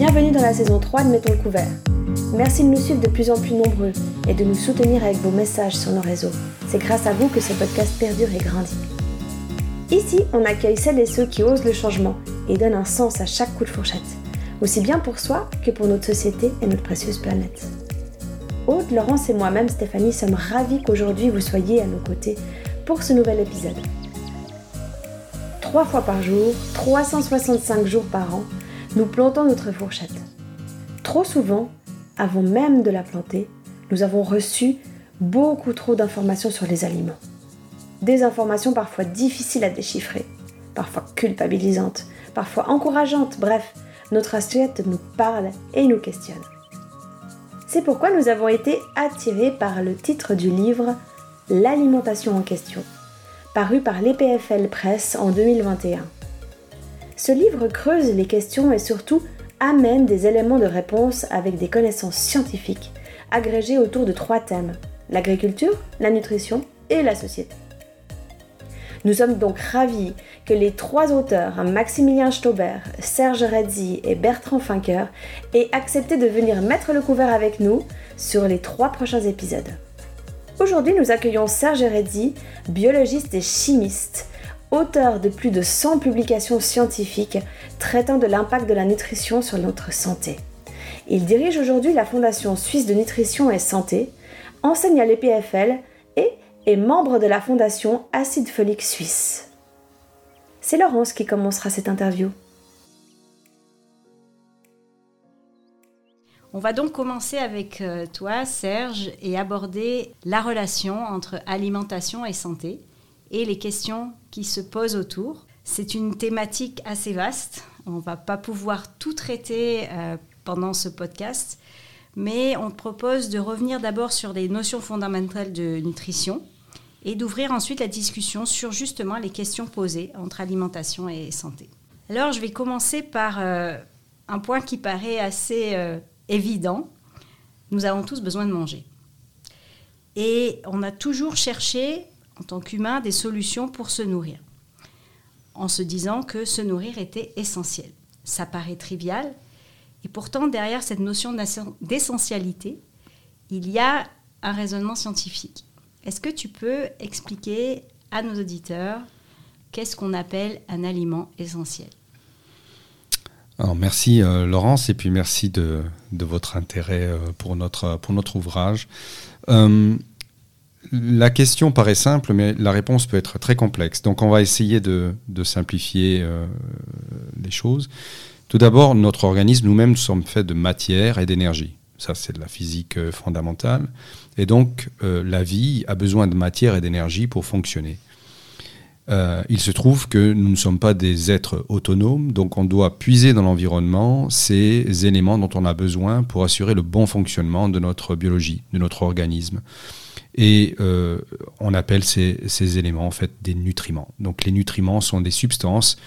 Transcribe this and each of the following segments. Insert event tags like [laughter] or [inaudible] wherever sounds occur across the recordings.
Bienvenue dans la saison 3 de Mettons le couvert. Merci de nous suivre de plus en plus nombreux et de nous soutenir avec vos messages sur nos réseaux. C'est grâce à vous que ce podcast perdure et grandit. Ici, on accueille celles et ceux qui osent le changement et donnent un sens à chaque coup de fourchette, aussi bien pour soi que pour notre société et notre précieuse planète. Aude, Laurence et moi-même, Stéphanie, sommes ravis qu'aujourd'hui vous soyez à nos côtés pour ce nouvel épisode. Trois fois par jour, 365 jours par an, nous plantons notre fourchette. Trop souvent, avant même de la planter, nous avons reçu beaucoup trop d'informations sur les aliments. Des informations parfois difficiles à déchiffrer, parfois culpabilisantes, parfois encourageantes, bref, notre assiette nous parle et nous questionne. C'est pourquoi nous avons été attirés par le titre du livre L'alimentation en question, paru par l'EPFL Presse en 2021. Ce livre creuse les questions et surtout amène des éléments de réponse avec des connaissances scientifiques, agrégées autour de trois thèmes, l'agriculture, la nutrition et la société. Nous sommes donc ravis que les trois auteurs, Maximilien Stauber, Serge Redzi et Bertrand Finker, aient accepté de venir mettre le couvert avec nous sur les trois prochains épisodes. Aujourd'hui, nous accueillons Serge Redzi, biologiste et chimiste, auteur de plus de 100 publications scientifiques traitant de l'impact de la nutrition sur notre santé. Il dirige aujourd'hui la Fondation suisse de nutrition et santé, enseigne à l'EPFL et est membre de la Fondation Acide Folique Suisse. C'est Laurence qui commencera cette interview. On va donc commencer avec euh, toi, Serge, et aborder la relation entre alimentation et santé et les questions qui se posent autour. C'est une thématique assez vaste. On ne va pas pouvoir tout traiter euh, pendant ce podcast, mais on propose de revenir d'abord sur les notions fondamentales de nutrition et d'ouvrir ensuite la discussion sur justement les questions posées entre alimentation et santé. Alors je vais commencer par euh, un point qui paraît assez euh, évident. Nous avons tous besoin de manger. Et on a toujours cherché en tant qu'humain des solutions pour se nourrir, en se disant que se nourrir était essentiel. Ça paraît trivial, et pourtant derrière cette notion d'essentialité, il y a un raisonnement scientifique. Est-ce que tu peux expliquer à nos auditeurs qu'est-ce qu'on appelle un aliment essentiel? Alors merci euh, Laurence et puis merci de, votre intérêt euh, pour, notre, ouvrage. Euh, la question paraît simple, mais la réponse peut être très complexe. Donc on va essayer de, simplifier euh, les choses. Tout d'abord, notre organisme, nous-mêmes, sommes faits de matière et d'énergie. Ça, c'est de la physique euh, fondamentale. Et donc, euh, la vie a besoin de matière et d'énergie pour fonctionner. il se trouve que nous ne sommes pas des êtres autonomes, donc on doit puiser dans l'environnement ces éléments dont on a besoin pour assurer le bon fonctionnement de notre biologie, de notre organisme. Et euh, on appelle ces, éléments en fait des nutriments. Donc les nutriments sont des substances,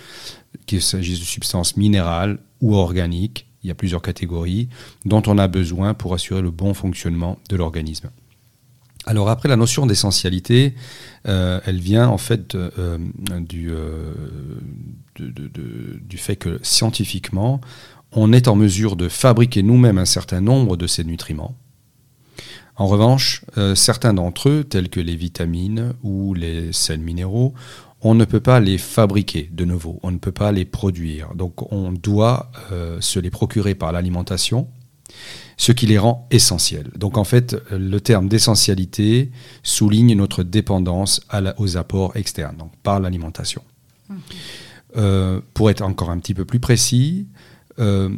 qu'il s'agisse de substances minérales ou organiques, il y a plusieurs catégories, dont on a besoin pour assurer le bon fonctionnement de l'organisme. Alors après, la notion d'essentialité, euh, elle vient en fait euh, du, du fait que scientifiquement, on est en mesure de fabriquer nous-mêmes un certain nombre de ces nutriments en revanche, euh, certains d'entre eux, tels que les vitamines ou les sels minéraux, on ne peut pas les fabriquer de nouveau, on ne peut pas les produire. Donc on doit euh, se les procurer par l'alimentation, ce qui les rend essentiels. Donc en fait, le terme d'essentialité souligne notre dépendance aux apports externes, donc par l'alimentation. Euh, pour être encore un petit peu plus précis,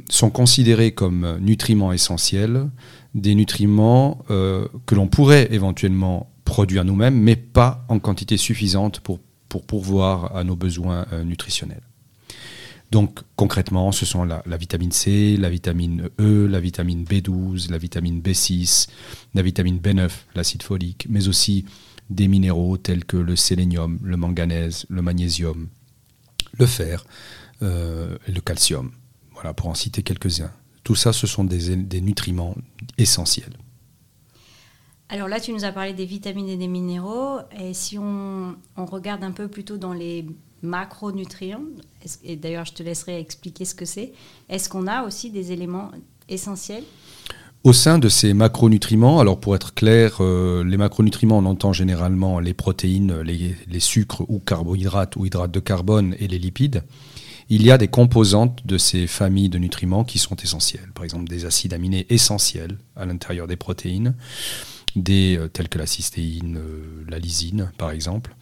sont considérés comme nutriments essentiels des nutriments euh, que l'on pourrait éventuellement produire nous-mêmes, mais pas en quantité suffisante pour, pour pourvoir à nos besoins euh, nutritionnels. Donc concrètement, ce sont la, vitamine C, la vitamine E, la vitamine B12, la vitamine B6, la vitamine B9, l'acide folique, mais aussi des minéraux tels que le sélénium, le manganèse, le magnésium, le fer euh, le calcium. Voilà, pour en citer quelques-uns. Tout ça, ce sont des, nutriments essentiels. Alors là, tu nous as parlé des vitamines et des minéraux. Et si on, regarde un peu plutôt dans les macronutriments. Et d'ailleurs, je te laisserai expliquer ce que c'est. Est-ce qu'on a aussi des éléments essentiels? Au sein de ces macronutriments, alors pour être clair, euh, les macronutriments, on entend généralement les protéines, les, les, sucres ou carbohydrates ou hydrates de carbone et les lipides. Il y a des composantes de ces familles de nutriments qui sont essentielles. Par exemple, des acides aminés essentiels à l'intérieur des protéines, euh, tels que la cystéine, euh, la lysine, par exemple.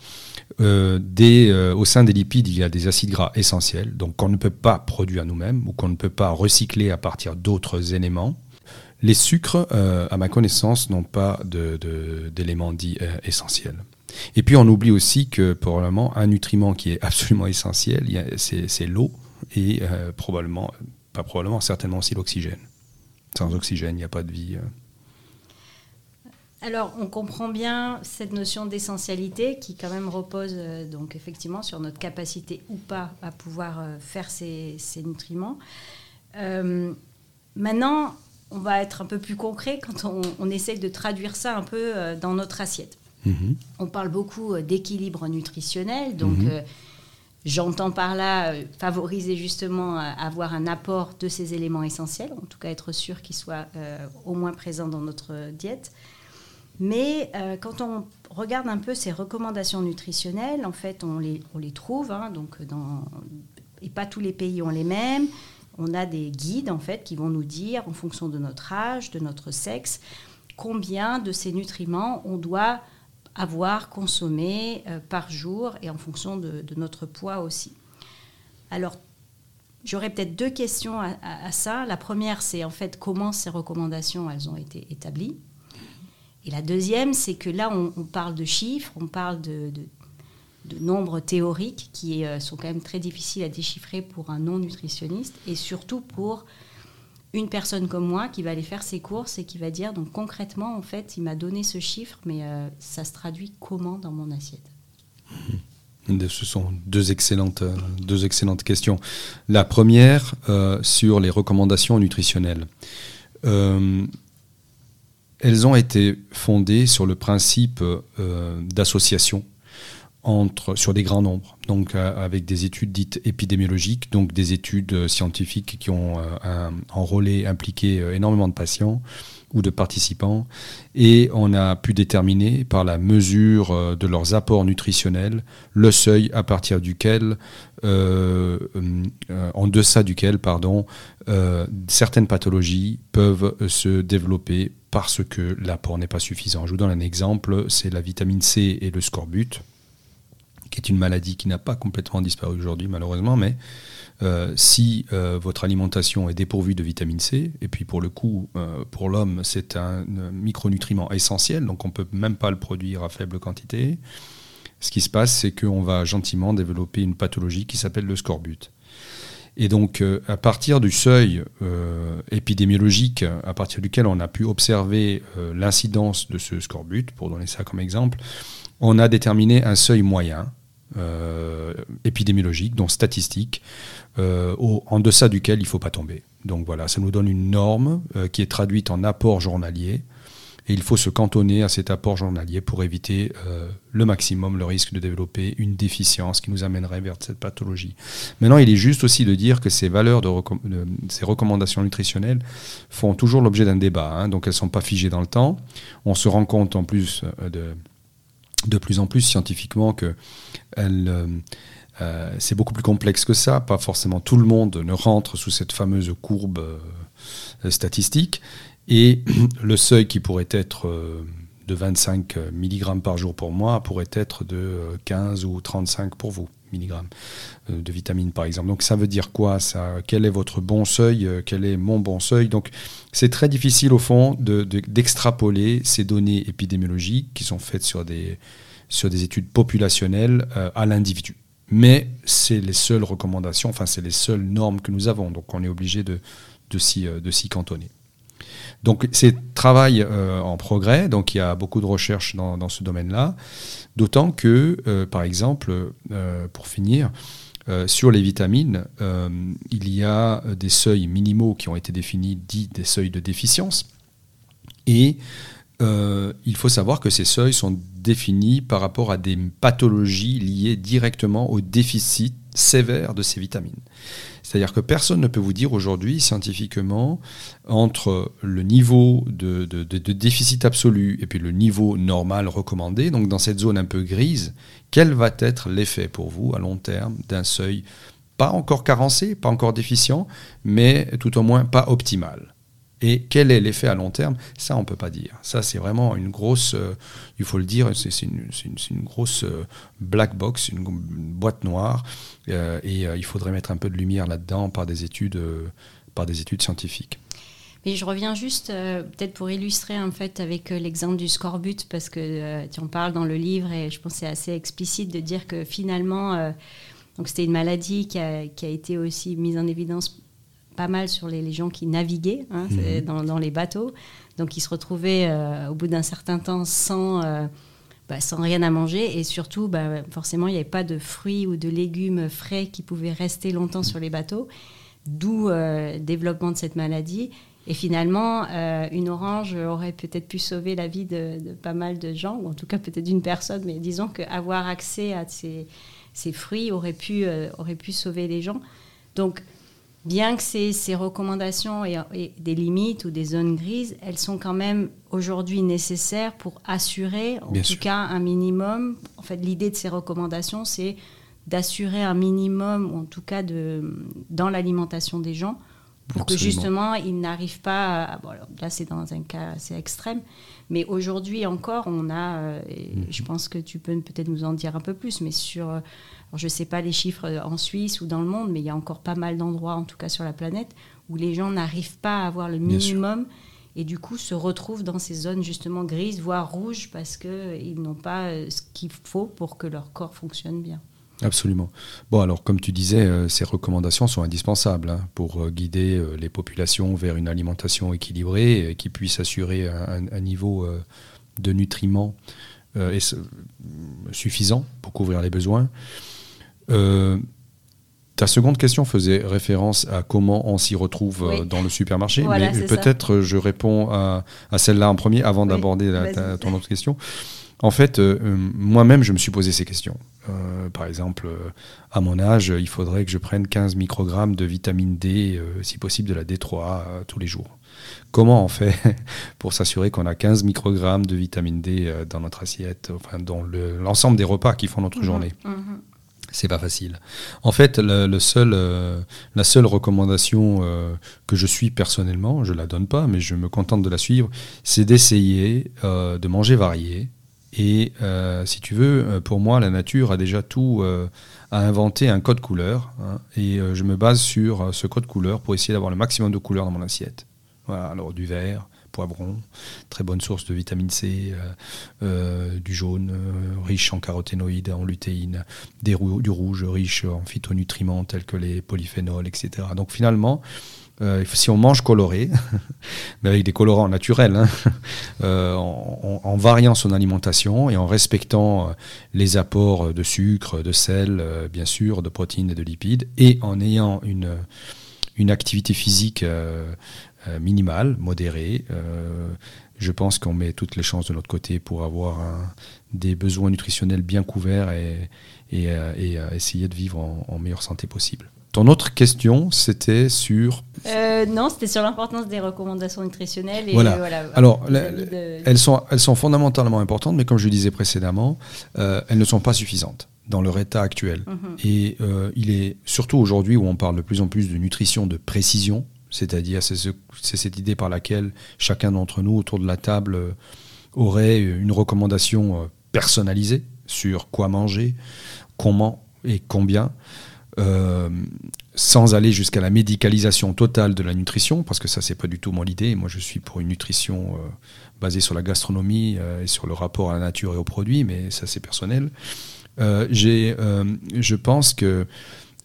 des, au sein des lipides, il y a des acides gras essentiels, donc qu'on ne peut pas produire nous-mêmes ou qu'on ne peut pas recycler à partir d'autres éléments. Les sucres, euh, à ma connaissance, n'ont pas d'éléments dits euh, essentiels. Et puis on oublie aussi que probablement un nutriment qui est absolument essentiel, c'est l'eau et euh, probablement, pas probablement, certainement aussi l'oxygène. Sans oxygène, il n'y a pas de vie. Alors, on comprend bien cette notion d'essentialité qui quand même repose donc effectivement sur notre capacité ou pas à pouvoir faire ces, nutriments. maintenant, on va être un peu plus concret quand on, on essaye de traduire ça un peu euh, dans notre assiette. Mhm. On parle beaucoup euh, d'équilibre nutritionnel, donc mhm. euh, j'entends par là favoriser justement avoir un apport de ces éléments essentiels, en tout cas être sûr qu'ils soient au moins présents dans notre diète. Mais quand on regarde un peu ces recommandations nutritionnelles, en fait, on les, on les trouve, hein, donc dans, et pas tous les pays ont les mêmes on a des guides en fait qui vont nous dire en fonction de notre âge, de notre sexe, combien de ces nutriments on doit avoir consommé euh, par jour et en fonction de, notre poids aussi. Alors, j'aurais peut-être deux questions à, ça. La première, c'est en fait comment ces recommandations elles ont été établies. Et la deuxième, c'est que là, on, parle de chiffres, on parle de, nombres théoriques qui euh, sont quand même très difficiles à déchiffrer pour un non-nutritionniste et surtout pour une personne comme moi qui va aller faire ses courses et qui va dire donc concrètement en fait il m'a donné ce chiffre mais euh, ça se traduit comment dans mon assiette? Ce sont euh, deux excellentes questions. La première sur les recommandations nutritionnelles. elles ont été fondées sur le principe d'association entre, sur des grands nombres, donc euh, avec des études dites épidémiologiques, donc des études euh, scientifiques qui ont euh, enrôlé, impliqué énormément de patients ou de participants, et on a pu déterminer par la mesure de leurs apports nutritionnels le seuil à partir duquel, en deçà duquel, pardon, certaines pathologies peuvent se développer parce que l'apport n'est pas suffisant. Je vous donne un exemple, c'est la vitamine C et le scorbut qui est une maladie qui n'a pas complètement disparu aujourd'hui malheureusement, mais euh, si euh, votre alimentation est dépourvue de vitamine C, et puis pour le coup, euh, pour l'homme, c'est un micronutriment essentiel, donc on ne peut même pas le produire à faible quantité, ce qui se passe, c'est qu'on va gentiment développer une pathologie qui s'appelle le scorbut. Et donc, à partir du seuil épidémiologique, à partir duquel on a pu observer l'incidence de ce scorbut, pour donner ça comme exemple, on a déterminé un seuil moyen euh, épidémiologique, donc statistique, euh, en deçà duquel il ne faut pas tomber. Donc voilà, ça nous donne une norme euh, qui est traduite en apport journalier. Et il faut se cantonner à cet apport journalier pour éviter le maximum le risque de développer une déficience qui nous amènerait vers cette pathologie. Maintenant, il est juste aussi de dire que ces valeurs, de, ces recommandations nutritionnelles font toujours l'objet d'un débat. Hein. donc elles ne sont pas figées dans le temps. On se rend compte en plus de de plus en plus scientifiquement que euh, euh, c'est beaucoup plus complexe que ça. Pas forcément tout le monde ne rentre sous cette fameuse courbe euh, statistique. Et [clears throat] le seuil qui pourrait être de 25 mg par jour pour moi pourrait être de 15 ou 35 pour vous milligrammes de vitamines par exemple. Donc ça veut dire quoi ça? Quel est votre bon seuil Quel est mon bon seuil? Donc c'est très difficile au fond d'extrapoler de, ces données épidémiologiques qui sont faites sur des, sur des études populationnelles euh, à l'individu. Mais c'est les seules recommandations, enfin c'est les seules normes que nous avons, donc on est obligé de, de s'y euh, cantonner. Donc c'est travail euh, en progrès, donc il y a beaucoup de recherches dans ce domaine-là, d'autant que, par exemple, pour finir, sur les vitamines, il y a des seuils minimaux qui ont été définis, dits des seuils de déficience, et euh, il faut savoir que ces seuils sont définis par rapport à des pathologies liées directement au déficit sévère de ces vitamines. C'est-à-dire que personne ne peut vous dire aujourd'hui scientifiquement entre le niveau de, déficit absolu et puis le niveau normal recommandé, donc dans cette zone un peu grise, quel va être l'effet pour vous à long terme d'un seuil pas encore carencé, pas encore déficient, mais tout au moins pas optimal. Et quel est l'effet à long terme? Ça, on ne peut pas dire. Ça, c'est vraiment une grosse, euh, il faut le dire, c'est une, grosse euh, black box, une, boîte noire. Euh, et il faudrait mettre un peu de lumière là-dedans par, des études, par des études scientifiques. Mais je reviens juste, peut-être pour illustrer en fait avec l'exemple du scorbut, parce que tu en parles dans le livre et je pense que c'est assez explicite de dire que finalement, donc c'était une maladie qui a, qui a, été aussi mise en évidence pas mal sur les, gens qui naviguaient hein, mhm. dans, les bateaux. Donc ils se retrouvaient euh, au bout d'un certain temps sans, euh, bah, sans rien à manger et surtout, bah, forcément, il n'y avait pas de fruits ou de légumes frais qui pouvaient rester longtemps sur les bateaux, d'où euh, le développement de cette maladie. Et finalement, une orange aurait peut-être pu sauver la vie de, pas mal de gens, ou en tout cas peut-être d'une personne, mais disons qu'avoir accès à ces, ces, fruits aurait pu, aurait pu sauver les gens. Donc, bien que ces, ces recommandations aient, des limites ou des zones grises, elles sont quand même aujourd'hui nécessaires pour assurer, en tout cas, un minimum. En fait, l'idée de ces recommandations, c'est d'assurer un minimum, ou en tout cas de, dans l'alimentation des gens, pour que justement ils n'arrivent pas. À, bon, là, c'est dans un cas assez extrême, mais aujourd'hui encore, on a, euh, mhm. je pense que tu peux peut-être nous en dire un peu plus, mais sur, euh, je ne sais pas les chiffres euh, en Suisse ou dans le monde, mais il y a encore pas mal d'endroits, en tout cas sur la planète, où les gens n'arrivent pas à avoir le minimum et du coup se retrouvent dans ces zones justement grises, voire rouges, parce qu'ils n'ont pas ce qu'il faut pour que leur corps fonctionne bien. Absolument. Bon, alors comme tu disais, euh, ces recommandations sont indispensables hein, pour euh, guider euh, les populations vers une alimentation équilibrée et qui puisse assurer un, niveau de nutriments suffisant pour couvrir les besoins. Ta seconde question faisait référence à comment on s'y retrouve dans le supermarché, mais peut-être je réponds à, celle-là en premier avant d'aborder ton autre question. En fait, euh, euh, moi-même, je me suis posé ces questions. Euh, par exemple, à mon âge, il faudrait que je prenne 15 microgrammes de vitamine D, si possible de la D3, tous les jours. Comment on fait [laughs] pour s'assurer qu'on a 15 microgrammes de vitamine D dans notre assiette, enfin dans l'ensemble des repas qui font notre mhm, journée? mhm. C'est pas facile. En fait, le, seul, la seule recommandation que je suis personnellement, je la donne pas, mais je me contente de la suivre, c'est d'essayer de manger varié, et euh, si tu veux, euh, pour moi, la nature a déjà tout euh, a inventé un code couleur. Hein, et je me base sur ce code couleur pour essayer d'avoir le maximum de couleurs dans mon assiette. Voilà, alors du vert, poivron, très bonne source de vitamine C, du jaune, riche en caroténoïdes, en lutéine, du rouge, riche en phytonutriments tels que les polyphénols, etc. Donc finalement, euh, si on mange coloré, [laughs] mais avec des colorants naturels, hein, [laughs] euh, en, variant son alimentation et en respectant euh, les apports de sucre, de sel, bien sûr, de protéines et de lipides, et en ayant une activité physique minimale, modérée, je pense qu'on met toutes les chances de notre côté pour avoir des besoins nutritionnels bien couverts et, et, essayer de vivre en meilleure santé possible. Ton autre question, c'était sur... Euh, non, c'était sur l'importance des recommandations nutritionnelles. Et voilà. Alors, elles, sont, elles sont fondamentalement importantes, mais comme je le disais précédemment, euh, elles ne sont pas suffisantes dans leur état actuel. Mhm. Et euh, il est surtout aujourd'hui où on parle de plus en plus de nutrition de précision, c'est-à-dire c'est cette idée par laquelle chacun d'entre nous autour de la table aurait une recommandation personnalisée sur quoi manger, comment et combien. Euh, sans aller jusqu'à la médicalisation totale de la nutrition, parce que ça, c'est pas du tout mon idée. Moi, je suis pour une nutrition euh, basée sur la gastronomie euh, et sur le rapport à la nature et aux produits, mais ça, c'est personnel. j'ai, je pense que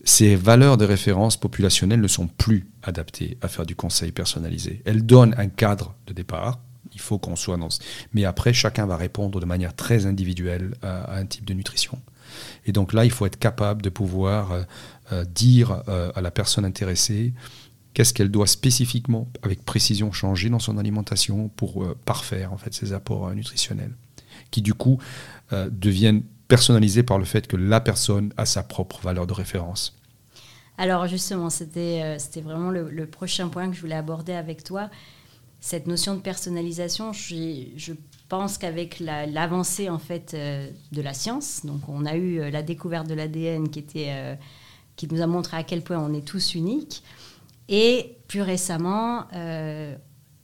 ces valeurs de référence populationnelles ne sont plus adaptées à faire du conseil personnalisé. Elles donnent un cadre de départ. Il faut qu'on soit dans. Mais après, chacun va répondre de manière très individuelle à un type de nutrition. Et donc là, il faut être capable de pouvoir euh, euh, dire euh, à la personne intéressée qu'est-ce qu'elle doit spécifiquement, avec précision, changer dans son alimentation pour parfaire en fait ses apports nutritionnels, qui du coup deviennent personnalisés par le fait que la personne a sa propre valeur de référence. Alors justement, c'était c'était vraiment le, prochain point que je voulais aborder avec toi cette notion de personnalisation, je pense qu'avec l'avancée en fait euh, de la science, donc on a eu euh, la découverte de l'ADN qui était euh, qui nous a montré à quel point on est tous uniques, et plus récemment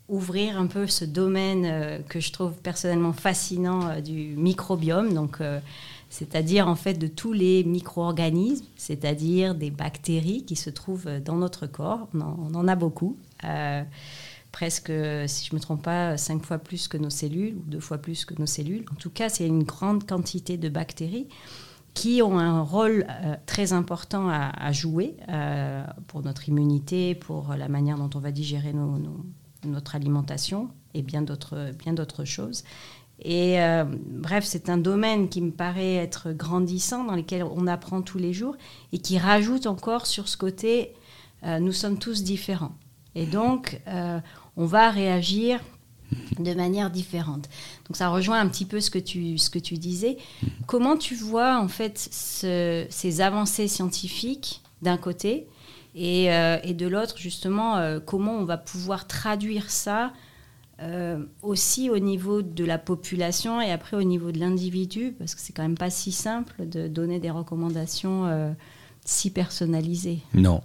ouvrir un peu ce domaine que je trouve personnellement fascinant du microbiome, donc c'est-à-dire en fait de tous les micro-organismes, c'est-à-dire des bactéries qui se trouvent dans notre corps. On en, a beaucoup presque, si je ne me trompe pas, cinq fois plus que nos cellules, ou deux fois plus que nos cellules. En tout cas, c'est une grande quantité de bactéries qui ont un rôle euh, très important à, jouer euh, pour notre immunité, pour la manière dont on va digérer notre alimentation et bien d'autres choses. Et euh, bref, c'est un domaine qui me paraît être grandissant, dans lequel on apprend tous les jours et qui rajoute encore sur ce côté, nous sommes tous différents. Et donc, on va réagir de manière différente. Donc ça rejoint un petit peu ce que tu, ce que tu disais. Comment tu vois en fait ces avancées scientifiques d'un côté et, euh, de l'autre justement euh, comment on va pouvoir traduire ça euh, aussi au niveau de la population et après au niveau de l'individu parce que c'est quand même pas si simple de donner des recommandations si personnalisées. Non.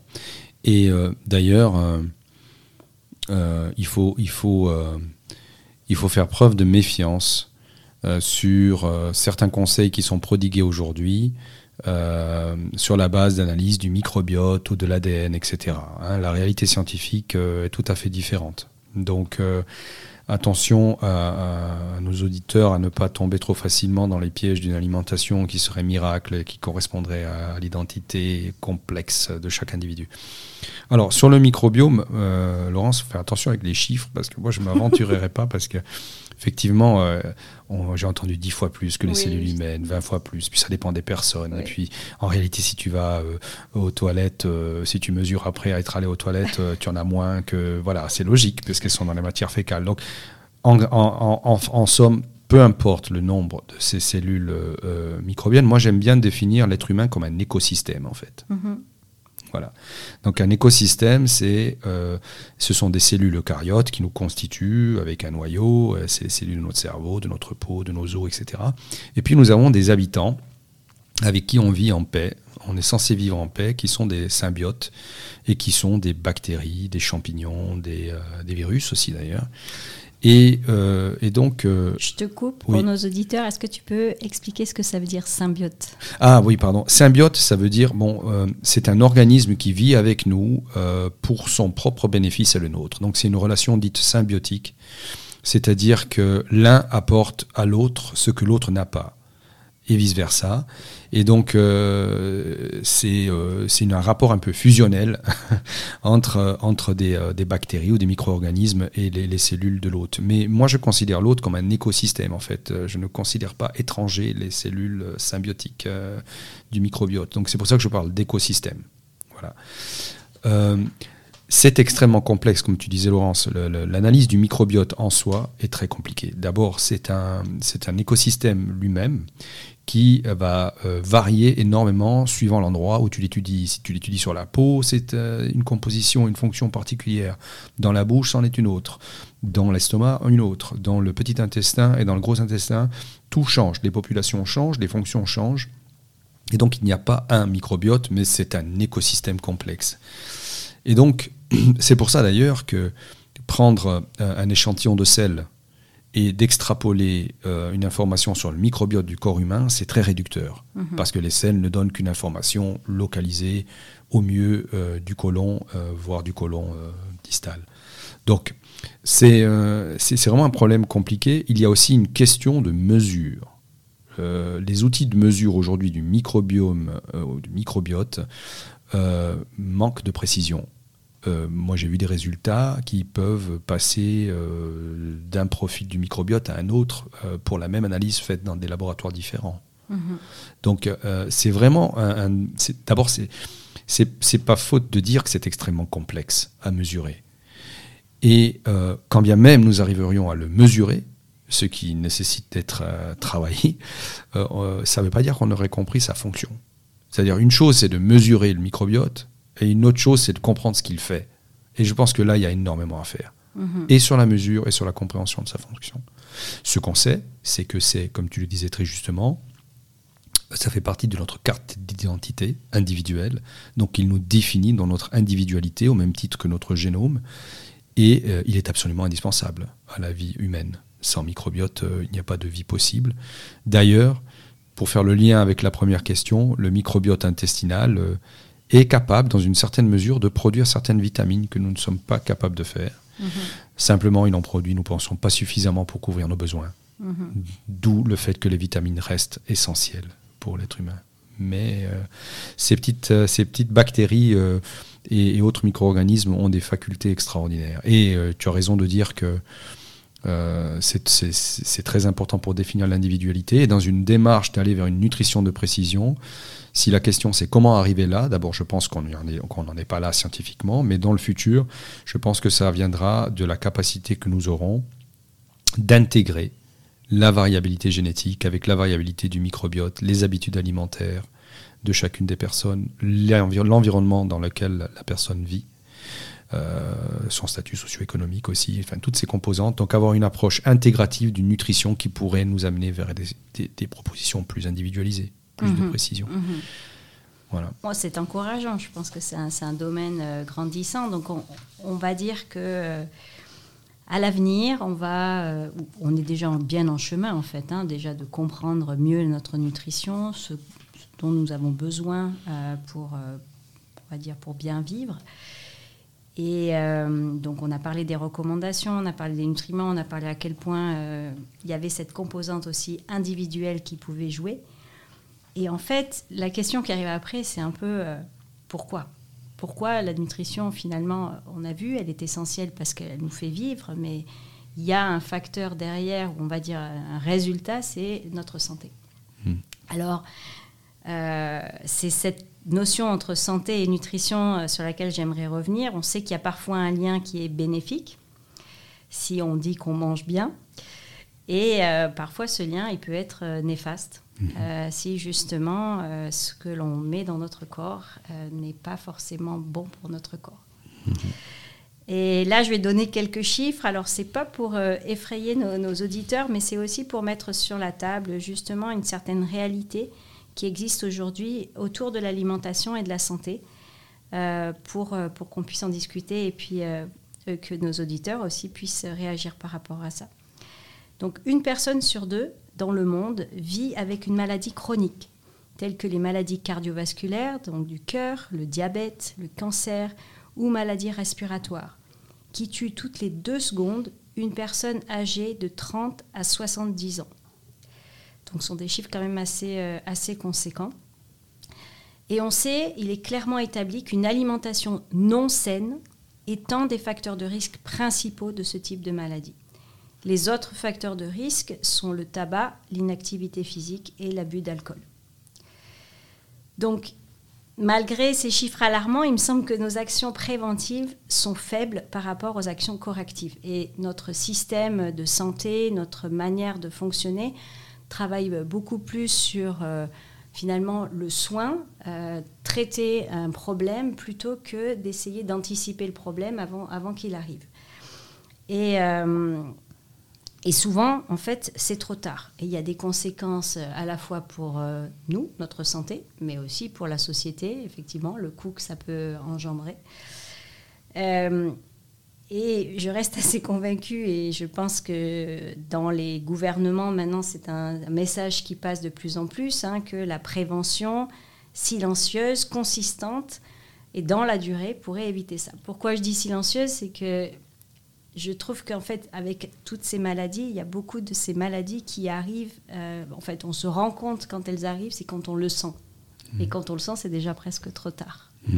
Et d'ailleurs euh, il, faut, il, faut, euh, il faut faire preuve de méfiance euh, sur certains conseils qui sont prodigués aujourd'hui. sur la base d'analyse du microbiote ou de l'ADN, etc. Hein. la réalité scientifique est tout à fait différente. Donc, attention à, nos auditeurs à ne pas tomber trop facilement dans les pièges d'une alimentation qui serait miracle et qui correspondrait à, l'identité complexe de chaque individu. Alors, sur le microbiome, euh, Laurence, fais attention avec les chiffres parce que moi, je ne m'aventurerai [laughs] pas parce que effectivement, euh, j'ai entendu 10 fois plus que les cellules humaines, 20 fois plus, puis ça dépend des personnes. Et puis, en réalité, si tu vas euh, aux toilettes, si tu mesures après à être allé aux toilettes, tu en as moins que. Voilà, c'est logique, parce qu'elles sont dans la matière fécale. Donc, en, somme, peu importe le nombre de ces cellules microbiennes, moi j'aime bien définir l'être humain comme un écosystème en fait. Mm-hmm. Voilà. Donc un écosystème, euh, ce sont des cellules eucaryotes qui nous constituent avec un noyau, euh, c'est les cellules de notre cerveau, de notre peau, de nos os, etc. Et puis nous avons des habitants avec qui on vit en paix, on est censé vivre en paix, qui sont des symbiotes et qui sont des bactéries, des champignons, des, euh, des virus aussi d'ailleurs. Euh, et, donc. Euh, Je te coupe pour nos auditeurs. Est-ce que tu peux expliquer ce que ça veut dire symbiote? Ah oui, pardon. Symbiote, ça veut dire bon, euh, c'est un organisme qui vit avec nous pour son propre bénéfice et le nôtre. Donc c'est une relation dite symbiotique, c'est-à-dire que l'un apporte à l'autre ce que l'autre n'a pas et vice-versa. Et donc, euh, euh, c'est un rapport un peu fusionnel [laughs] entre, entre des, euh, des, bactéries ou des micro-organismes et les, les, cellules de l'hôte. Mais moi, je considère l'hôte comme un écosystème, en fait. Je ne considère pas étranger les cellules symbiotiques du microbiote. Donc, c'est pour ça que je parle d'écosystème. Voilà. C'est extrêmement complexe, comme tu disais Laurence. L'analyse du microbiote en soi est très compliquée. D'abord, c'est un, un écosystème lui-même qui euh, va euh, varier énormément suivant l'endroit où tu l'étudies. Si tu l'étudies sur la peau, c'est euh, une composition, une fonction particulière. Dans la bouche, c'en est une autre. Dans l'estomac, une autre. Dans le petit intestin et dans le gros intestin, tout change. Les populations changent, les fonctions changent. Et donc, il n'y a pas un microbiote, mais c'est un écosystème complexe. Et donc, [clears throat] c'est pour ça d'ailleurs que prendre un échantillon de sel et d'extrapoler euh, une information sur le microbiote du corps humain, c'est très réducteur, mhm. parce que les selles ne donnent qu'une information localisée au mieux euh, du côlon, euh, voire du côlon distal. Donc, c'est vraiment un problème compliqué. Il y a aussi une question de mesure. les outils de mesure aujourd'hui du microbiome, du microbiote, manquent de précision. Euh, moi, j'ai vu des résultats qui peuvent passer euh, d'un profil du microbiote à un autre euh, pour la même analyse faite dans des laboratoires différents. Mhm. Donc, c'est vraiment un. D'abord, c'est pas faute de dire que c'est extrêmement complexe à mesurer. Et quand bien même nous arriverions à le mesurer, ce qui nécessite d'être travaillé, ça ne veut pas dire qu'on aurait compris sa fonction. C'est-à-dire une chose, c'est de mesurer le microbiote, et une autre chose, c'est de comprendre ce qu'il fait. Et je pense que là, il y a énormément à faire. Mhm. Et sur la mesure et sur la compréhension de sa fonction. Ce qu'on sait, c'est que c'est, comme tu le disais très justement, ça fait partie de notre carte d'identité individuelle. Donc il nous définit dans notre individualité au même titre que notre génome. Et euh, il est absolument indispensable à la vie humaine. Sans microbiote, euh, il n'y a pas de vie possible. D'ailleurs, pour faire le lien avec la première question, le microbiote intestinal euh, est capable, dans une certaine mesure, de produire certaines vitamines que nous ne sommes pas capables de faire. Mhm. Simplement, il en produit, nous pensons, pas suffisamment pour couvrir nos besoins. Mhm. D'où le fait que les vitamines restent essentielles pour l'être humain. Mais euh, ces, petites, euh, ces petites bactéries euh, et, autres micro-organismes ont des facultés extraordinaires. Et tu as raison de dire que c'est très important pour définir l'individualité. Et dans une démarche d'aller vers une nutrition de précision, si la question c'est comment arriver là, d'abord je pense qu'on n'en est pas là scientifiquement, mais dans le futur, je pense que ça viendra de la capacité que nous aurons d'intégrer la variabilité génétique avec la variabilité du microbiote, les habitudes alimentaires de chacune des personnes, l'environnement dans lequel la personne vit, euh, son statut socio-économique aussi, enfin toutes ces composantes. Donc avoir une approche intégrative d'une nutrition qui pourrait nous amener vers des, propositions plus individualisées, plus de mhm. précision. Mhm. Voilà. c'est encourageant. Je pense que c'est un, domaine euh, grandissant. Donc on, on, va dire que euh, à l'avenir, on va, euh, on est déjà bien en chemin en fait, hein, déjà de comprendre mieux notre nutrition, ce dont nous avons besoin pour, on va dire, pour bien vivre. Et donc on a parlé des recommandations, on a parlé des nutriments, on a parlé à quel point il y avait cette composante aussi individuelle qui pouvait jouer. Et en fait, la question qui arrive après, c'est un peu pourquoi? Pourquoi la nutrition, finalement, on a vu, elle est essentielle parce qu'elle nous fait vivre, mais il y a un facteur derrière, on va dire un résultat, c'est notre santé. Hmm. Alors, euh, c'est cette notion entre santé et nutrition euh, sur laquelle j'aimerais revenir. On sait qu'il y a parfois un lien qui est bénéfique, si on dit qu'on mange bien, et euh, parfois ce lien, il peut être néfaste. Euh, si justement euh, ce que l'on met dans notre corps euh, n'est pas forcément bon pour notre corps. Mhm. Et là, je vais donner quelques chiffres. Alors, c'est pas pour effrayer nos, auditeurs, mais c'est aussi pour mettre sur la table justement une certaine réalité qui existe aujourd'hui autour de l'alimentation et de la santé, pour, pour qu'on puisse en discuter et puis que nos auditeurs aussi puissent réagir par rapport à ça. Donc, une personne sur deux dans le monde vit avec une maladie chronique, telles que les maladies cardiovasculaires, donc du cœur, le diabète, le cancer ou maladies respiratoires, qui tuent toutes les deux secondes une personne âgée de 30 à 70 ans. Donc ce sont des chiffres quand même assez, euh, assez conséquents. Et on sait, il est clairement établi qu'une alimentation non saine est un des facteurs de risque principaux de ce type de maladie. Les autres facteurs de risque sont le tabac, l'inactivité physique et l'abus d'alcool. Donc, malgré ces chiffres alarmants, il me semble que nos actions préventives sont faibles par rapport aux actions correctives. Et notre système de santé, notre manière de fonctionner, travaille beaucoup plus sur euh, finalement le soin, euh, traiter un problème plutôt que d'essayer d'anticiper le problème avant, qu'il arrive. Et euh, et souvent, en fait, c'est trop tard. Et il y a des conséquences euh, à la fois pour euh, nous, notre santé, mais aussi pour la société, effectivement, le coût que ça peut engendrer. Euh, et je reste [laughs] assez convaincue, et je pense que dans les gouvernements, maintenant, c'est un message qui passe de plus en plus, hein, que la prévention silencieuse, consistante, et dans la durée pourrait éviter ça. Pourquoi je dis silencieuse C'est que je trouve qu'en fait, avec toutes ces maladies, il y a beaucoup de ces maladies qui arrivent. Euh, en fait, on se rend compte quand elles arrivent, c'est quand on le sent. Et mmh. quand on le sent, c'est déjà presque trop tard. Mmh.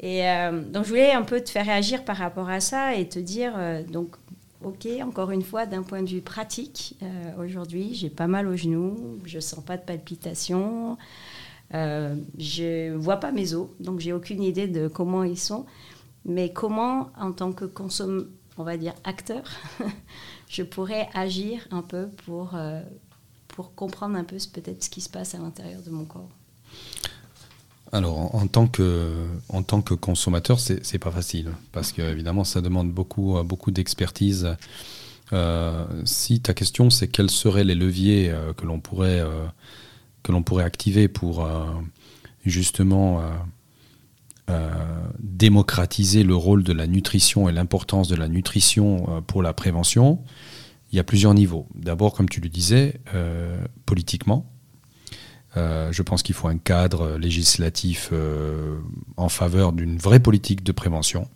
Et euh, donc, je voulais un peu te faire réagir par rapport à ça et te dire, euh, donc, ok, encore une fois, d'un point de vue pratique, aujourd'hui, j'ai pas mal au genou, je sens pas de palpitations. Je vois pas mes os, donc j'ai aucune idée de comment ils sont. Mais comment, en tant que consomme, on va dire acteur, [laughs] je pourrais agir un peu pour, euh, pour comprendre un peu peut-être ce qui se passe à l'intérieur de mon corps? Alors, en tant que, en tant que consommateur, c'est pas facile parce que évidemment, ça demande beaucoup, beaucoup d'expertise. Euh, si ta question, c'est quels seraient les leviers euh, que l'on pourrait, euh, que l'on pourrait activer pour justement démocratiser le rôle de la nutrition et l'importance de la nutrition pour la prévention, il y a plusieurs niveaux. D'abord, comme tu le disais, politiquement euh, je pense qu'il faut un cadre législatif euh, en faveur d'une vraie politique de prévention.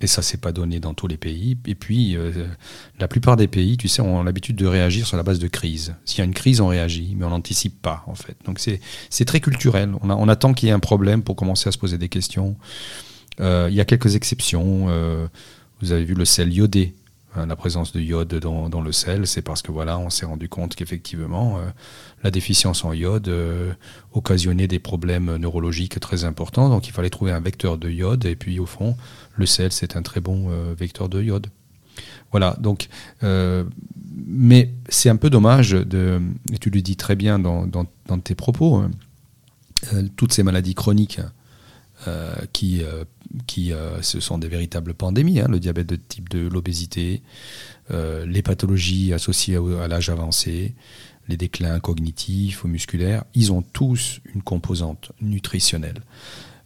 Et ça, c'est pas donné dans tous les pays. Et puis, euh, la plupart des pays, tu sais, ont l'habitude de réagir sur la base de crise. S'il y a une crise, on réagit, mais on n'anticipe pas, en fait. Donc, c'est très culturel. On, on attend qu'il y ait un problème pour commencer à se poser des questions. Il y a quelques exceptions. vous avez vu le sel iodé. Hein, la présence de iode dans, le sel, c'est parce que voilà, on s'est rendu compte qu'effectivement, euh, la déficience en iode euh, occasionnait des problèmes neurologiques très importants. Donc il fallait trouver un vecteur de iode. Et puis au fond, le sel, c'est un très bon euh, vecteur de iode. Voilà, donc, mais c'est un peu dommage, de, et tu le dis très bien dans, tes propos, toutes ces maladies chroniques euh, qui, euh, qui euh, ce sont des véritables pandémies, hein, le diabète de type 2, l'obésité, les pathologies associées à l'âge avancé, les déclins cognitifs ou musculaires, ils ont tous une composante nutritionnelle.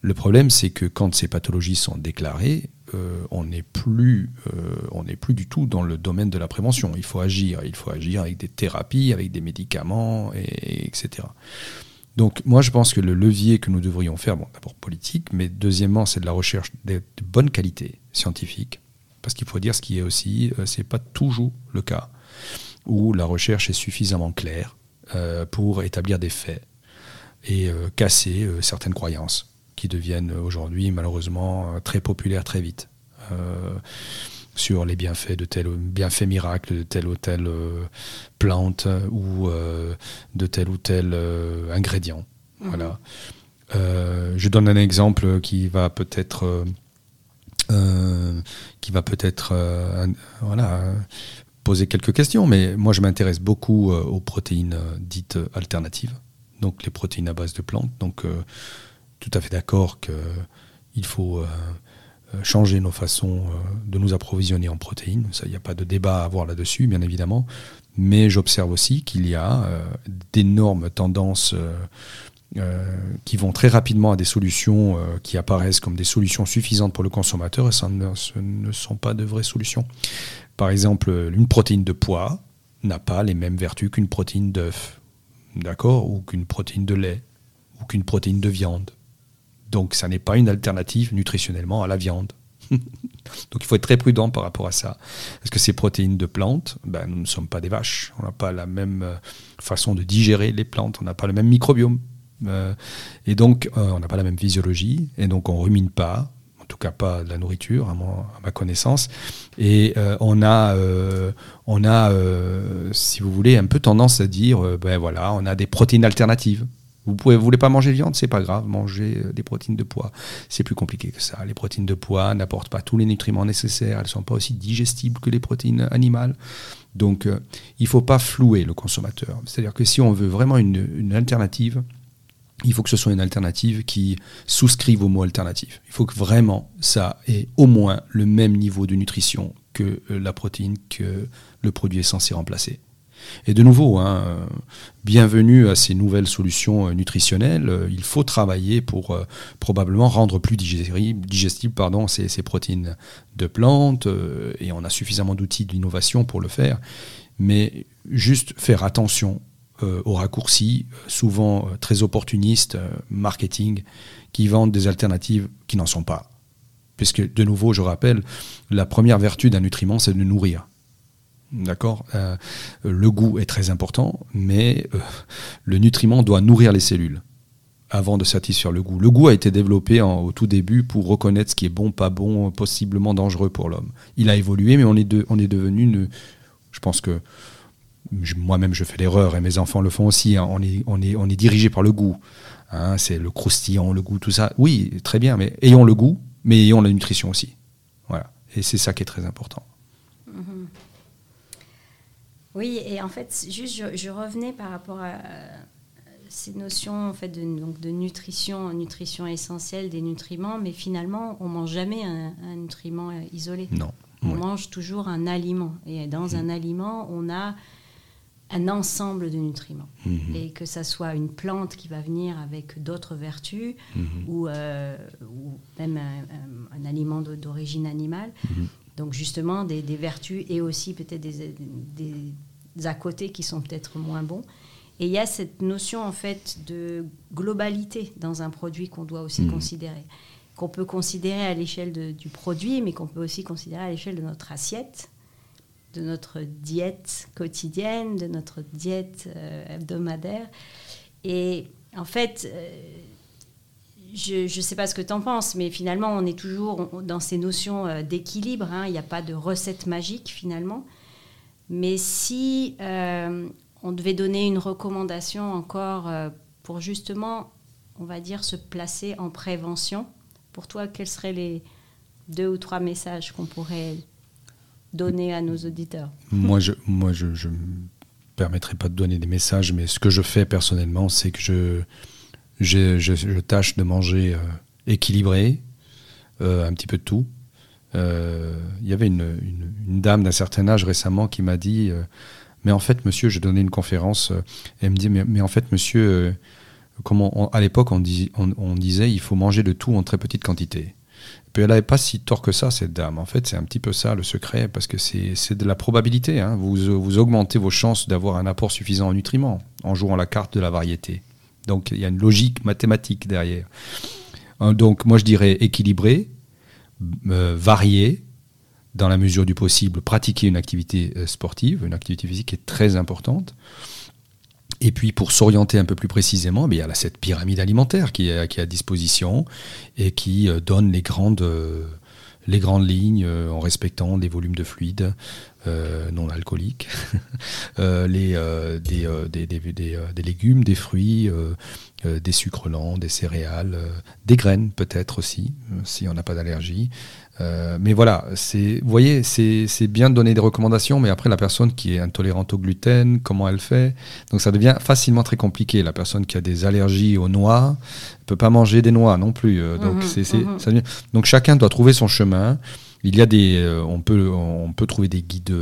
Le problème, c'est que quand ces pathologies sont déclarées, on n'est plus, n'est plus du tout dans le domaine de la prévention. Il faut agir, il faut agir avec des thérapies, avec des médicaments, et, etc. Donc moi je pense que le levier que nous devrions faire, bon d'abord politique, mais deuxièmement c'est de la recherche de, bonne qualité scientifique, parce qu'il faut dire ce qui est aussi, euh, c'est pas toujours le cas, où la recherche est suffisamment claire euh, pour établir des faits et euh, casser certaines croyances qui deviennent aujourd'hui malheureusement très populaires très vite sur les bienfaits de tel bienfait miracle de telle ou telle euh, plante ou euh, de tel ou tel euh, ingrédient. Voilà. je donne un exemple qui va peut-être qui va peut-être voilà, poser quelques questions, mais moi je m'intéresse beaucoup aux protéines dites alternatives, donc les protéines à base de plantes. Donc tout à fait d'accord qu'il faut euh, changer nos façons euh, de nous approvisionner en protéines. Il n'y a pas de débat à avoir là-dessus, bien évidemment. Mais j'observe aussi qu'il y a euh, d'énormes tendances qui vont très rapidement à des solutions qui apparaissent comme des solutions suffisantes pour le consommateur et ce ne sont pas de vraies solutions. Par exemple, une protéine de pois n'a pas les mêmes vertus qu'une protéine d'œuf, d'accord, ou qu'une protéine de lait, ou qu'une protéine de viande. Donc ça n'est pas une alternative nutritionnellement à la viande. [laughs] Donc il faut être très prudent par rapport à ça. Parce que ces protéines de plantes, ben, nous ne sommes pas des vaches. On n'a pas la même euh, façon de digérer les plantes, on n'a pas le même microbiome. Euh, et donc euh, on n'a pas la même physiologie, et donc on rumine pas, en tout cas pas de la nourriture à, ma connaissance. Et on a, on a si vous voulez, un peu tendance à dire, ben voilà, on a des protéines alternatives. Vous ne voulez pas manger de viande, c'est pas grave, mangez euh, des protéines de poids. C'est plus compliqué que ça. Les protéines de poids n'apportent pas tous les nutriments nécessaires, elles ne sont pas aussi digestibles que les protéines animales. Donc euh, il faut pas flouer le consommateur. C'est-à-dire que si on veut vraiment une, alternative, il faut que ce soit une alternative qui souscrive au mot alternative. Il faut que vraiment ça ait au moins le même niveau de nutrition que euh, la protéine que le produit est censé remplacer. Et de nouveau, hein, bienvenue à ces nouvelles solutions euh, nutritionnelles. Euh, il faut travailler pour euh, probablement rendre plus digestibles ces, protéines de plantes, et on a suffisamment d'outils d'innovation pour le faire. Mais juste faire attention aux raccourcis, souvent très opportunistes, marketing, qui vendent des alternatives qui n'en sont pas. Puisque, de nouveau, je rappelle, la première vertu d'un nutriment, c'est de nourrir. D'accord euh, Le goût est très important, mais euh, le nutriment doit nourrir les cellules avant de satisfaire le goût. Le goût a été développé au tout début pour reconnaître ce qui est bon, pas bon, possiblement dangereux pour l'homme. Il a évolué, mais on est, on est devenu, je pense que moi-même je fais l'erreur et mes enfants le font aussi, hein. on, est, on, est, on est dirigé par le goût. Hein, c'est le croustillant, le goût, tout ça. Oui, très bien, mais ayons le goût, mais ayons la nutrition aussi. Voilà. Et c'est ça qui est très important. Mhm. Oui, et en fait, juste, je, revenais par rapport à ces notions en fait, de, donc, de nutrition, nutrition essentielle, des nutriments, mais finalement, on mange jamais un, nutriment isolé. Non. On mange toujours un aliment. Et dans mhm. un aliment, on a un ensemble de nutriments. Mhm. Et que ça soit une plante qui va venir avec d'autres vertus, mhm. ou, euh, ou, même un, aliment d'origine animale. Donc justement, des, vertus et aussi peut-être des, des, à côté qui sont peut-être moins bons. Et il y a cette notion en fait de globalité dans un produit qu'on doit aussi considérer, qu'on peut considérer à l'échelle du produit, mais qu'on peut aussi considérer à l'échelle de notre assiette de notre diète quotidienne, de notre diète euh, hebdomadaire. Et en fait, euh, je ne sais pas ce que tu en penses, mais finalement, on est toujours dans ces notions euh, d'équilibre. Hein. Il n'y a pas de recette magique finalement. Mais si on devait donner une recommandation encore pour justement, on va dire, se placer en prévention, pour toi, quels seraient les deux ou trois messages qu'on pourrait donner à nos auditeurs? Moi, je moi, je, je me permettrai pas de donner des messages, mais ce que je fais personnellement, c'est que je, je, tâche de manger euh, équilibré, euh, un petit peu de tout. Euh, il y avait une, dame d'un certain âge récemment qui m'a dit Mais en fait, monsieur, je donnais une conférence, elle me dit Mais, en fait, monsieur, comment à l'époque, on, disait il faut manger de tout en très petite quantité. Puis elle n'avait pas si tort que ça, cette dame. En fait, c'est un petit peu ça le secret, parce que c'est de la probabilité. Hein. Vous augmentez vos chances d'avoir un apport suffisant en nutriments en jouant la carte de la variété. Donc il y a une logique mathématique derrière. Euh, donc moi je dirais équilibré, euh, varié, dans la mesure du possible, pratiquer une activité euh, sportive, une activité physique est très importante. Et puis pour s'orienter un peu plus précisément, il y a cette pyramide alimentaire qui est, à disposition et qui euh, donne les grandes, les grandes lignes euh, en respectant des volumes de fluides non alcooliques, [laughs] des, des, des, légumes, des fruits, des sucres lents, des céréales, des graines peut-être aussi, si on n'a pas d'allergie, euh, mais voilà, c'est, vous voyez, c'est, bien de donner des recommandations, mais après la personne qui est intolérante au gluten, comment elle fait? Donc ça devient facilement très compliqué. La personne qui a des allergies aux noix ne peut pas manger des noix non plus. Euh, donc, mhm, c'est, mhm. donc chacun doit trouver son chemin. Il y a des, euh, on peut, on peut trouver des guides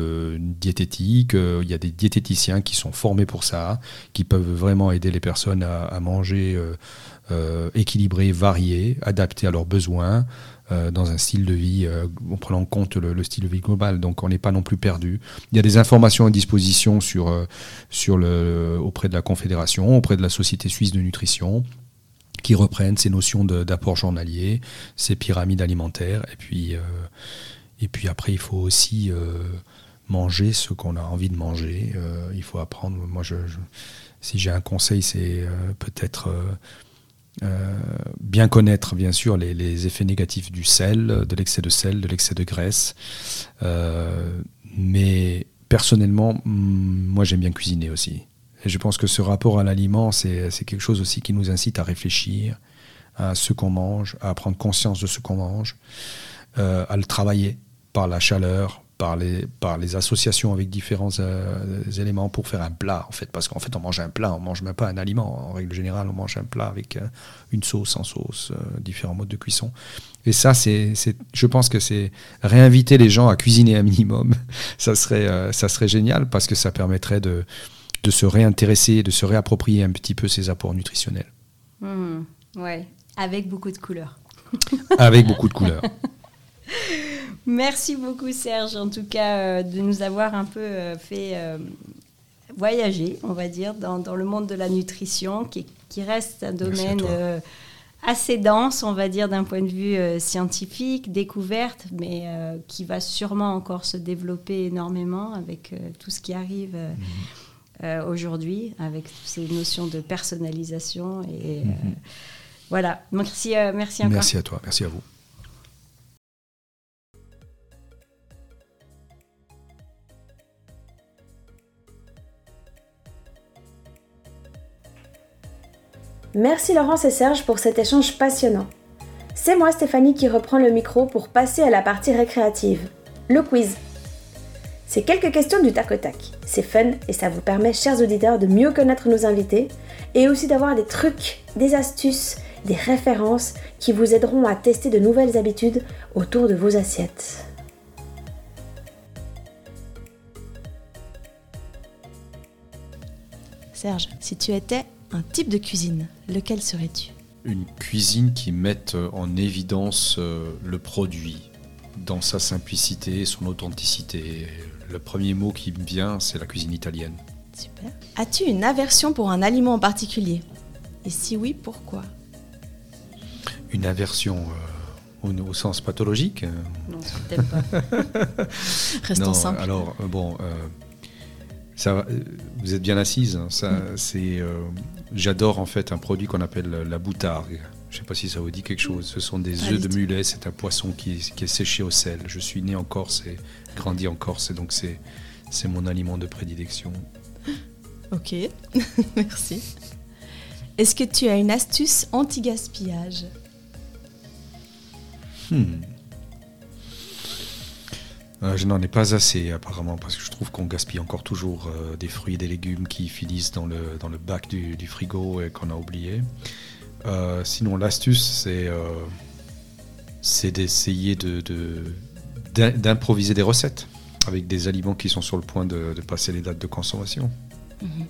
diététiques. il y a des diététiciens qui sont formés pour ça, qui peuvent vraiment aider les personnes à, manger équilibré, varié, adapté à leurs besoins. Euh, dans un style de vie, euh, en prenant en compte le, style de vie global. Donc on n'est pas non plus perdu. Il y a des informations à disposition sur, euh, sur le, auprès de la Confédération, auprès de la Société suisse de nutrition qui reprennent ces notions d'apport journalier, ces pyramides alimentaires. Et puis, et puis après, il faut aussi manger ce qu'on a envie de manger. il faut apprendre. Moi, je, si j'ai un conseil, c'est peut-être bien connaître bien sûr les, effets négatifs du sel, de l'excès de sel, de l'excès de graisse. Euh, mais personnellement, mm, moi j'aime bien cuisiner aussi. Et je pense que ce rapport à l'aliment, c'est quelque chose aussi qui nous incite à réfléchir à ce qu'on mange, à prendre conscience de ce qu'on mange, euh, à le travailler par la chaleur, par les, par les associations avec différents euh, éléments pour faire un plat, en fait. Parce qu'en fait, on mange un plat, on mange même pas un aliment. En règle générale, on mange un plat avec euh, une sauce, sans sauce, euh, différents modes de cuisson. Et ça, c'est, je pense que c'est réinviter les gens à cuisiner un minimum. [laughs] ça, serait, ça serait génial parce que ça permettrait de, de se réintéresser, de se réapproprier un petit peu ces apports nutritionnels. Mmh, ouais, avec beaucoup de couleurs. avec beaucoup de couleurs. [laughs] Merci beaucoup Serge, en tout cas, euh, de nous avoir un peu euh, fait euh, voyager, on va dire, dans, le monde de la nutrition, qui, reste un domaine assez dense, on va dire, d'un point de vue scientifique, découverte, mais qui va sûrement encore se développer énormément avec tout ce qui arrive. Mhm. aujourd'hui, avec ces notions de personnalisation. Et mhm. voilà. Merci, merci encore. Merci à toi, merci à vous. Merci Laurence et Serge pour cet échange passionnant. C'est moi Stéphanie qui reprend le micro pour passer à la partie récréative, le quiz. C'est quelques questions du tac au tac. C'est fun et ça vous permet, chers auditeurs, de mieux connaître nos invités et aussi d'avoir des trucs, des astuces, des références qui vous aideront à tester de nouvelles habitudes autour de vos assiettes. Serge, si tu étais un type de cuisine, lequel serais-tu? Une cuisine qui mette en évidence euh, le produit dans sa simplicité, son authenticité. Le premier mot qui me vient, c'est la cuisine italienne. Super. As-tu une aversion pour un aliment en particulier? Et si oui, pourquoi? Une aversion euh, au, sens pathologique? Euh Non, peut-être pas. [laughs] Restons simples. Alors, bon, ça, vous êtes bien assise. Hein. ça, mm. c'est, euh, j'adore en fait un produit qu'on appelle la boutargue. Je ne sais pas si ça vous dit quelque chose. Ce sont des œufs de mulet. C'est un poisson qui est, séché au sel. Je suis né en Corse et grandi en Corse, et donc c'est, c'est mon aliment de prédilection. [laughs] Ok, [laughs] merci. Est-ce que tu as une astuce anti-gaspillage? Hmm. Euh, je n'en ai pas assez apparemment parce que je trouve qu'on gaspille encore toujours euh, des fruits et des légumes qui finissent dans le, dans le bac du, frigo et qu'on a oublié. Euh, sinon l'astuce c'est c'est d'essayer de, d'improviser des recettes avec des aliments qui sont sur le point de, passer les dates de consommation. Mhm.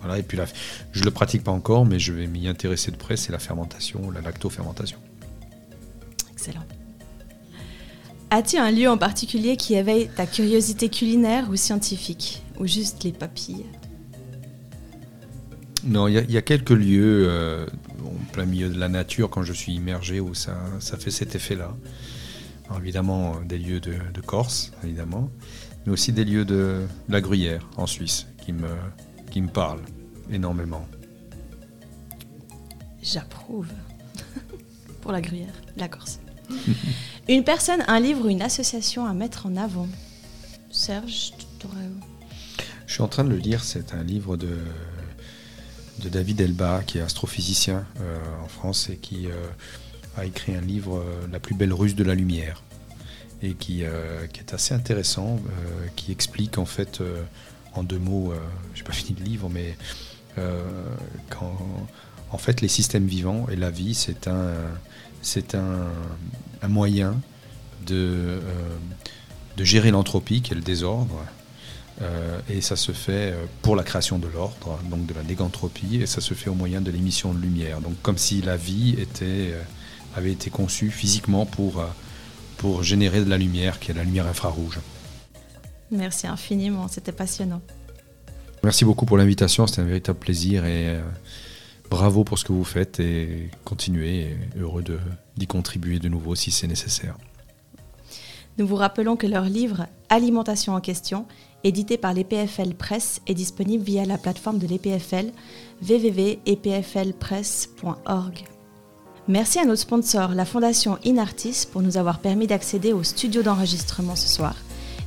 Voilà, et puis là, je ne le pratique pas encore, mais je vais m'y intéresser de près, c'est la fermentation, la lactofermentation. Excellent. As-tu un lieu en particulier qui éveille ta curiosité culinaire ou scientifique Ou juste les papilles? Non, il y, a quelques lieux euh, en plein milieu de la nature quand je suis immergé où ça, ça fait cet effet-là. évidemment, des lieux de, Corse, évidemment, mais aussi des lieux de la Gruyère en Suisse qui me, qui me parlent énormément. J'approuve. [laughs] Pour la Gruyère, la Corse. [laughs] Une personne, un livre une association à mettre en avant. Serge, Je suis en train de le lire, c'est un livre de, de David Elba, qui est astrophysicien euh, en France et qui euh, a écrit un livre, euh, La plus belle ruse de la lumière, et qui, qui est assez intéressant, qui explique en fait, en deux mots, j'ai pas [laughs] fini le livre, mais en fait les systèmes vivants et la vie, c'est un c'est un, moyen de, euh, de gérer l'entropie, qui est le désordre. Euh, et ça se fait euh, pour la création de l'ordre, donc de la négantropie, et ça se fait au moyen de l'émission de lumière. Donc comme si la vie était, avait été conçue physiquement pour, pour générer de la lumière, qui est la lumière infrarouge. Merci infiniment, c'était passionnant. Merci beaucoup pour l'invitation, c'était un véritable plaisir et bravo pour ce que vous faites et continuez, heureux d'y contribuer de nouveau si c'est nécessaire. Nous vous rappelons que leur livre Alimentation en question, édité par l'EPFL Presse, est disponible via la plateforme de l'EPFL www.epflpresse.org. Merci à notre sponsor, la Fondation Inartis, pour nous avoir permis d'accéder au studio d'enregistrement ce soir,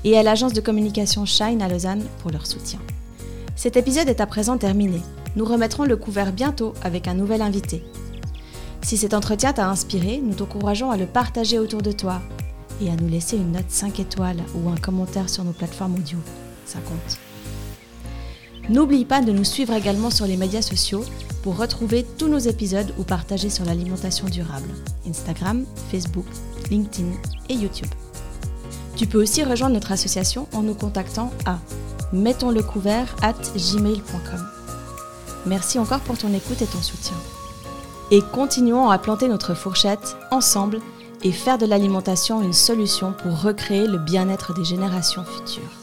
et à l'agence de communication Shine à Lausanne pour leur soutien. Cet épisode est à présent terminé. Nous remettrons le couvert bientôt avec un nouvel invité. Si cet entretien t'a inspiré, nous t'encourageons à le partager autour de toi et à nous laisser une note 5 étoiles ou un commentaire sur nos plateformes audio. Ça compte. N'oublie pas de nous suivre également sur les médias sociaux pour retrouver tous nos épisodes ou partager sur l'alimentation durable. Instagram, Facebook, LinkedIn et YouTube. Tu peux aussi rejoindre notre association en nous contactant à mettons at gmail.com. Merci encore pour ton écoute et ton soutien. Et continuons à planter notre fourchette ensemble et faire de l'alimentation une solution pour recréer le bien-être des générations futures.